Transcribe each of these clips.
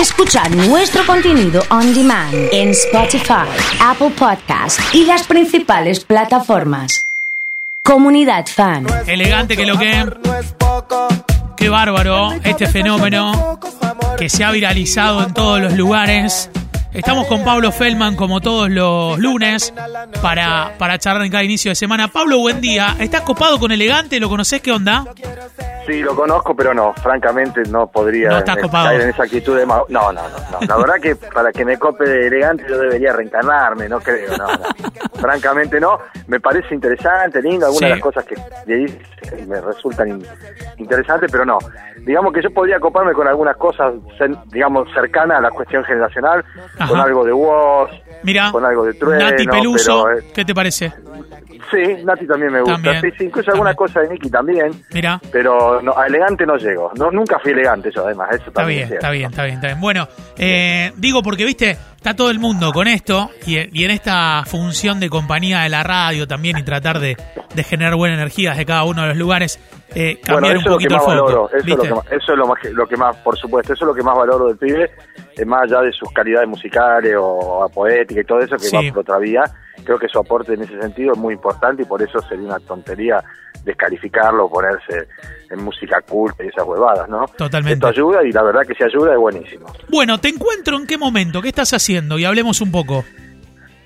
Escuchar nuestro contenido on demand en Spotify, Apple Podcast y las principales plataformas. Comunidad Fan. Elegante que lo que. Qué bárbaro este fenómeno que se ha viralizado en todos los lugares. Estamos con Pablo Feldman como todos los lunes para, para charlar en cada inicio de semana. Pablo, buen día. ¿Estás copado con Elegante? ¿Lo conoces? ¿Qué onda? Sí, lo conozco, pero no, francamente no podría No caer en esa actitud de... No, no, no, no. La verdad que para que me cope de elegante yo debería reencarnarme, no creo, no, no. Francamente no. Me parece interesante, lindo, algunas Sí. de las cosas que le dice me resultan in- interesantes, pero no. Digamos que yo podría coparme con algunas cosas, digamos, cercanas a la cuestión generacional, con algo de voz, Mira, con algo de trueno, Nati Peluso, pero, eh, ¿qué te parece? Sí, Nati también me gusta. También. Sí, sí, incluso alguna También. cosa de Nicky también. Mira. Pero no, a elegante no llego. No, nunca fui elegante yo, además. Eso Está también bien, está bien, está bien, está bien. Bueno, eh, digo porque, viste, está todo el mundo con esto y, y en esta función de compañía de la radio también y tratar de, de generar buena energía desde cada uno de los lugares, eh, cambiar un poquito el más foco. valoro. Eso es, lo que más, eso es lo, más, lo que más, por supuesto, eso es lo que más valoro del pibe, eh, más allá de sus calidades musicales o, a poética y todo eso, que Sí. va por otra vía. Creo que su aporte en ese sentido es muy importante y por eso sería una tontería descalificarlo ponerse en música culta y esas huevadas, ¿no? Totalmente. Esto ayuda y la verdad que si ayuda es buenísimo. Bueno, te encuentro en qué momento, qué estás haciendo y hablemos un poco.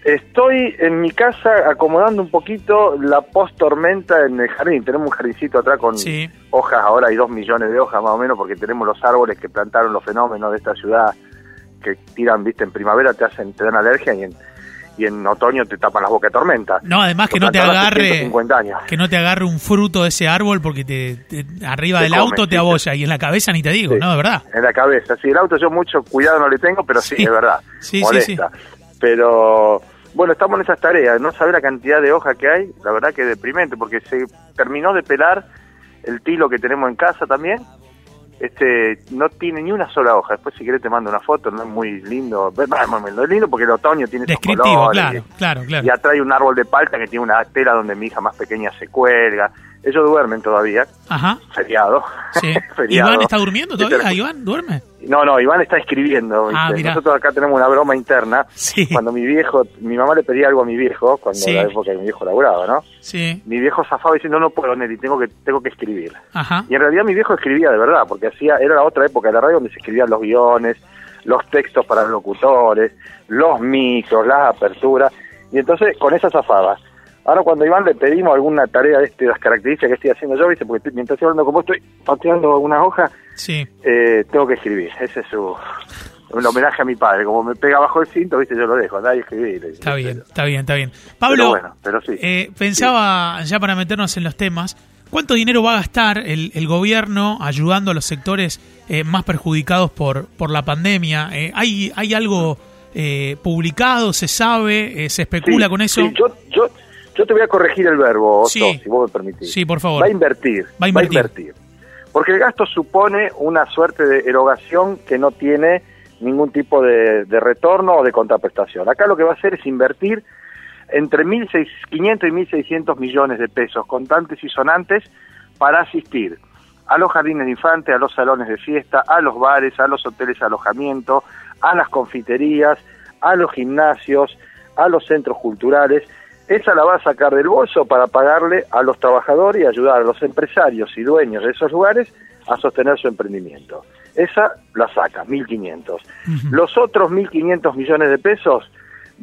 Estoy en mi casa acomodando un poquito la post-tormenta en el jardín. Tenemos un jardincito atrás con Sí. hojas, ahora hay dos millones de hojas más o menos, porque tenemos los árboles que plantaron los fenómenos de esta ciudad que tiran, viste, en primavera te hacen, te dan alergia y en, y en otoño te tapan las bocas de tormenta. No, además que no te agarre 150 años. que no te agarre un fruto de ese árbol porque te, te- arriba Te del auto te sí, abolla y en la cabeza ni te digo, Sí. ¿no? De verdad. En la cabeza. Sí, el auto yo mucho cuidado no le tengo, pero sí, Sí. es verdad. Sí, sí, molesta. Pero bueno, estamos en esas tareas. No saber la cantidad de hojas que hay, la verdad que es deprimente, porque se terminó de pelar el tilo que tenemos en casa también. Este no tiene ni una sola hoja. Después, si querés, te mando una foto. No es muy lindo. No es lindo porque el otoño tiene esos Descriptivo, colores. claro, claro, claro. Y atrás hay un árbol de palta que tiene una tela donde mi hija más pequeña se cuelga. Ellos duermen todavía. Ajá. Feriado. Sí. Feriado. ¿Iván está durmiendo Este, todavía? ¿Iván duerme? no, no, Iván está escribiendo. Ah. Nosotros acá tenemos una broma interna. Sí. Cuando mi viejo, mi mamá le pedía algo a mi viejo, cuando Sí. en la época que mi viejo laburaba, ¿no? Sí. Mi viejo zafaba diciendo, no puedo, Nelly, tengo que, tengo que escribir. Ajá. Y en realidad mi viejo escribía de verdad, porque hacía, era la otra época de la radio donde se escribían los guiones, los textos para los locutores, los micros, las aperturas, y entonces con esa zafaba. Ahora cuando Iván le pedimos alguna tarea de, este, de las características que estoy haciendo yo, ¿viste? porque mientras estoy hablando con vos estoy pateando una hoja, Sí. eh, tengo que escribir. Ese es su un homenaje a mi padre. Como me pega bajo el cinto, viste, yo lo dejo, andá y escribir. Está bien, está bien, está bien. Pablo, Pero bueno, pero sí. eh, pensaba, ya para meternos en los temas, ¿cuánto dinero va a gastar el, el gobierno ayudando a los sectores eh, más perjudicados por, por la pandemia? Eh, ¿hay, ¿Hay algo eh, publicado? ¿Se sabe? Eh, ¿Se especula Sí, con eso? sí, yo, yo, yo te voy a corregir el verbo, Otto, Sí. si vos me permitís. Sí, por favor. Va a invertir. Va a invertir. Porque el gasto supone una suerte de erogación que no tiene ningún tipo de, de retorno o de contraprestación. Acá lo que va a hacer es invertir entre 1.500 y 1.600 millones de pesos contantes y sonantes para asistir a los jardines de infantes, a los salones de fiesta, a los bares, a los hoteles de alojamiento, a las confiterías, a los gimnasios, a los centros culturales. Esa la va a sacar del bolso para pagarle a los trabajadores y ayudar a los empresarios y dueños de esos lugares a sostener su emprendimiento. Esa la saca, 1.500. Los otros 1.500 millones de pesos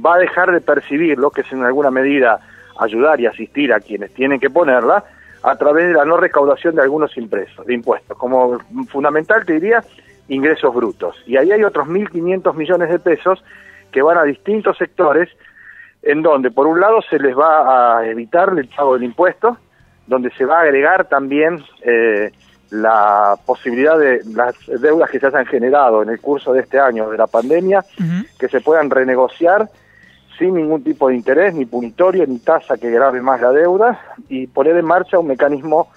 va a dejar de percibir lo que es en alguna medida ayudar y asistir a quienes tienen que ponerla a través de la no recaudación de algunos impresos, de impuestos. Como fundamental te diría ingresos brutos. Y ahí hay otros 1.500 millones de pesos que van a distintos sectores en donde por un lado se les va a evitar el pago del impuesto, donde se va a agregar también eh, la posibilidad de las deudas que se hayan generado en el curso de este año de la pandemia, que se puedan renegociar sin ningún tipo de interés, ni punitorio, ni tasa que grave más la deuda, y poner en marcha un mecanismo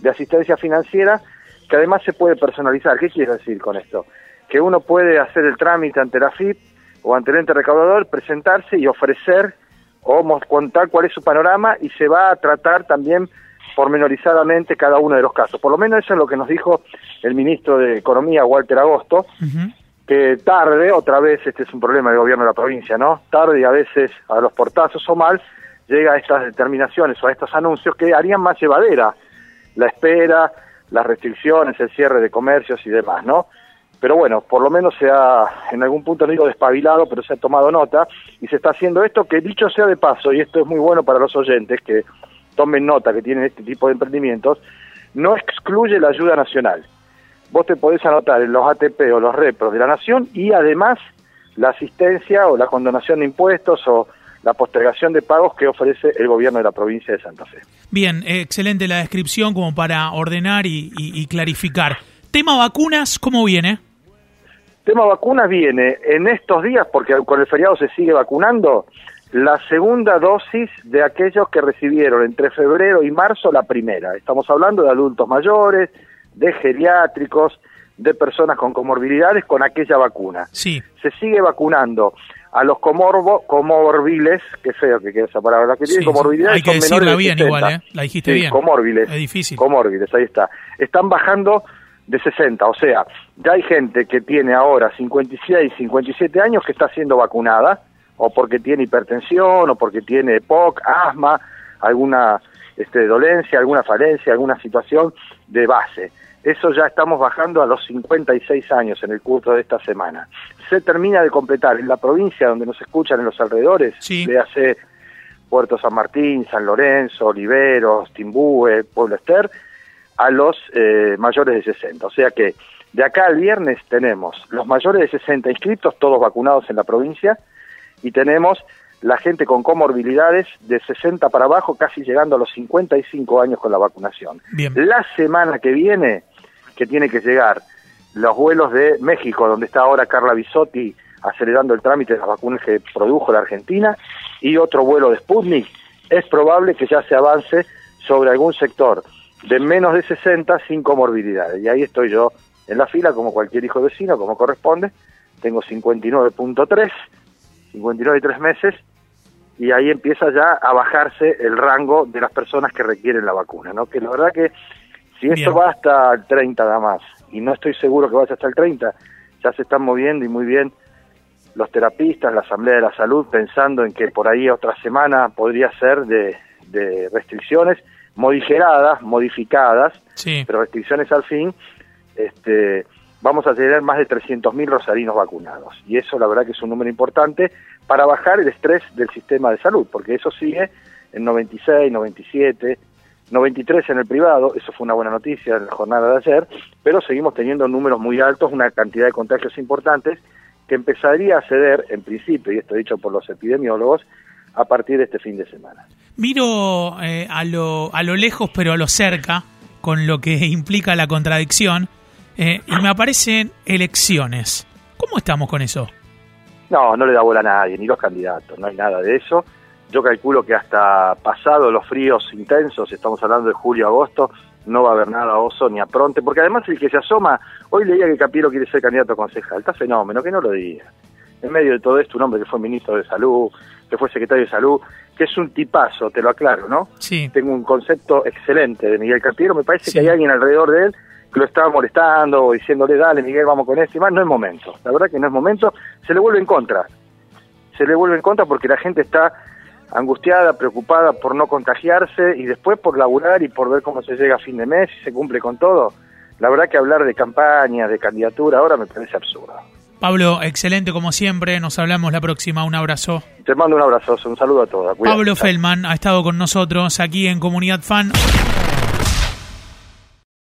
de asistencia financiera que además se puede personalizar. ¿Qué quiero decir con esto? Que uno puede hacer el trámite ante la FIP o ante el ente recaudador, presentarse y ofrecer o contar cuál es su panorama y se va a tratar también pormenorizadamente cada uno de los casos. Por lo menos eso es lo que nos dijo el ministro de Economía, Walter Agosto, que tarde, otra vez, este es un problema del gobierno de la provincia, ¿no? Tarde y a veces a los portazos o mal, llega a estas determinaciones o a estos anuncios que harían más llevadera la espera, las restricciones, el cierre de comercios y demás, ¿no? Pero bueno, por lo menos se ha, en algún punto digo despabilado, pero se ha tomado nota y se está haciendo esto que dicho sea de paso, y esto es muy bueno para los oyentes que tomen nota que tienen este tipo de emprendimientos, no excluye la ayuda nacional. Vos te podés anotar en los ATP o los repros de la nación y además la asistencia o la condonación de impuestos o la postergación de pagos que ofrece el gobierno de la provincia de Santa Fe. Bien, excelente la descripción como para ordenar y, clarificar. Tema vacunas, ¿cómo viene? Tema vacunas viene en estos días, porque con el feriado se sigue vacunando, la segunda dosis de aquellos que recibieron entre febrero y marzo la primera. Estamos hablando de adultos mayores, de geriátricos, de personas con comorbilidades con aquella vacuna. Sí. Se sigue vacunando a los comorbo, comorbiles, qué feo que queda esa palabra, que tienen comorbilidades hay que menores bien igual, ¿eh? La dijiste bien. Comorbiles. Es difícil. Comorbiles, ahí está. Están bajando de 60, o sea, ya hay gente que tiene ahora 56, 57 años que está siendo vacunada, o porque tiene hipertensión, o porque tiene EPOC, asma, alguna este, dolencia, alguna falencia, alguna situación de base. Eso ya estamos bajando a los 56 años en el curso de esta semana. Se termina de completar en la provincia donde nos escuchan en los alrededores, sí. hace Puerto San Martín, San Lorenzo, Oliveros, Timbúe, Pueblo Ester, a los eh, mayores de 60. O sea que de acá al viernes tenemos los mayores de 60 inscritos, todos vacunados en la provincia, y tenemos la gente con comorbilidades de 60 para abajo, casi llegando a los 55 años con la vacunación. Bien. La semana que viene que tiene que llegar los vuelos de México, donde está ahora Carla Bisotti acelerando el trámite de las vacunas que produjo la Argentina, y otro vuelo de Sputnik, es probable que ya se avance sobre algún sector de menos de 60 sin comorbilidades. Y ahí estoy yo en la fila, como cualquier hijo vecino, como corresponde. Tengo 59.3, 59 y 3 meses, y ahí empieza ya a bajarse el rango de las personas que requieren la vacuna, ¿no? Que la verdad que si esto va hasta el 30 nada más, y no estoy seguro que vaya hasta el 30, ya se están moviendo y muy bien los terapistas, la Asamblea de la Salud, pensando en que por ahí otra semana podría ser de, restricciones moderadas, modificadas, pero restricciones al fin, este, vamos a tener más de 300.000 rosarinos vacunados. Y eso la verdad que es un número importante para bajar el estrés del sistema de salud, porque eso sigue en 96, 97, 93 en el privado, eso fue una buena noticia en la jornada de ayer, pero seguimos teniendo números muy altos, una cantidad de contagios importantes que empezaría a ceder, en principio, y esto dicho por los epidemiólogos, a partir de este fin de semana. Miro eh, a, lo, a lo lejos, pero a lo cerca, con lo que implica la contradicción, eh, y me aparecen elecciones. ¿Cómo estamos con eso? No, no le da bola a nadie, ni los candidatos, no hay nada de eso. Yo calculo que hasta pasado los fríos intensos, estamos hablando de julio, agosto, no va a haber nada oso ni apronte, porque además el que se asoma, hoy leía que Capiero quiere ser candidato a concejal, está fenómeno, que no lo diga. En medio de todo esto, un hombre que fue ministro de salud, que fue secretario de salud, que es un tipazo, te lo aclaro, ¿no? Sí. Tengo un concepto excelente de Miguel Capiero, me parece que hay alguien alrededor de él que lo estaba molestando o diciéndole, dale Miguel, vamos con esto y más, no es momento, la verdad que no es momento, se le vuelve en contra, se le vuelve en contra porque la gente está angustiada, preocupada por no contagiarse y después por laburar y por ver cómo se llega a fin de mes y se cumple con todo. La verdad que hablar de campaña, de candidatura ahora me parece absurdo. Pablo, excelente como siempre. Nos hablamos la próxima. Un abrazo. Te mando un abrazo. Un saludo a todos. Pablo Feldman ha estado con nosotros aquí en Comunidad Fan.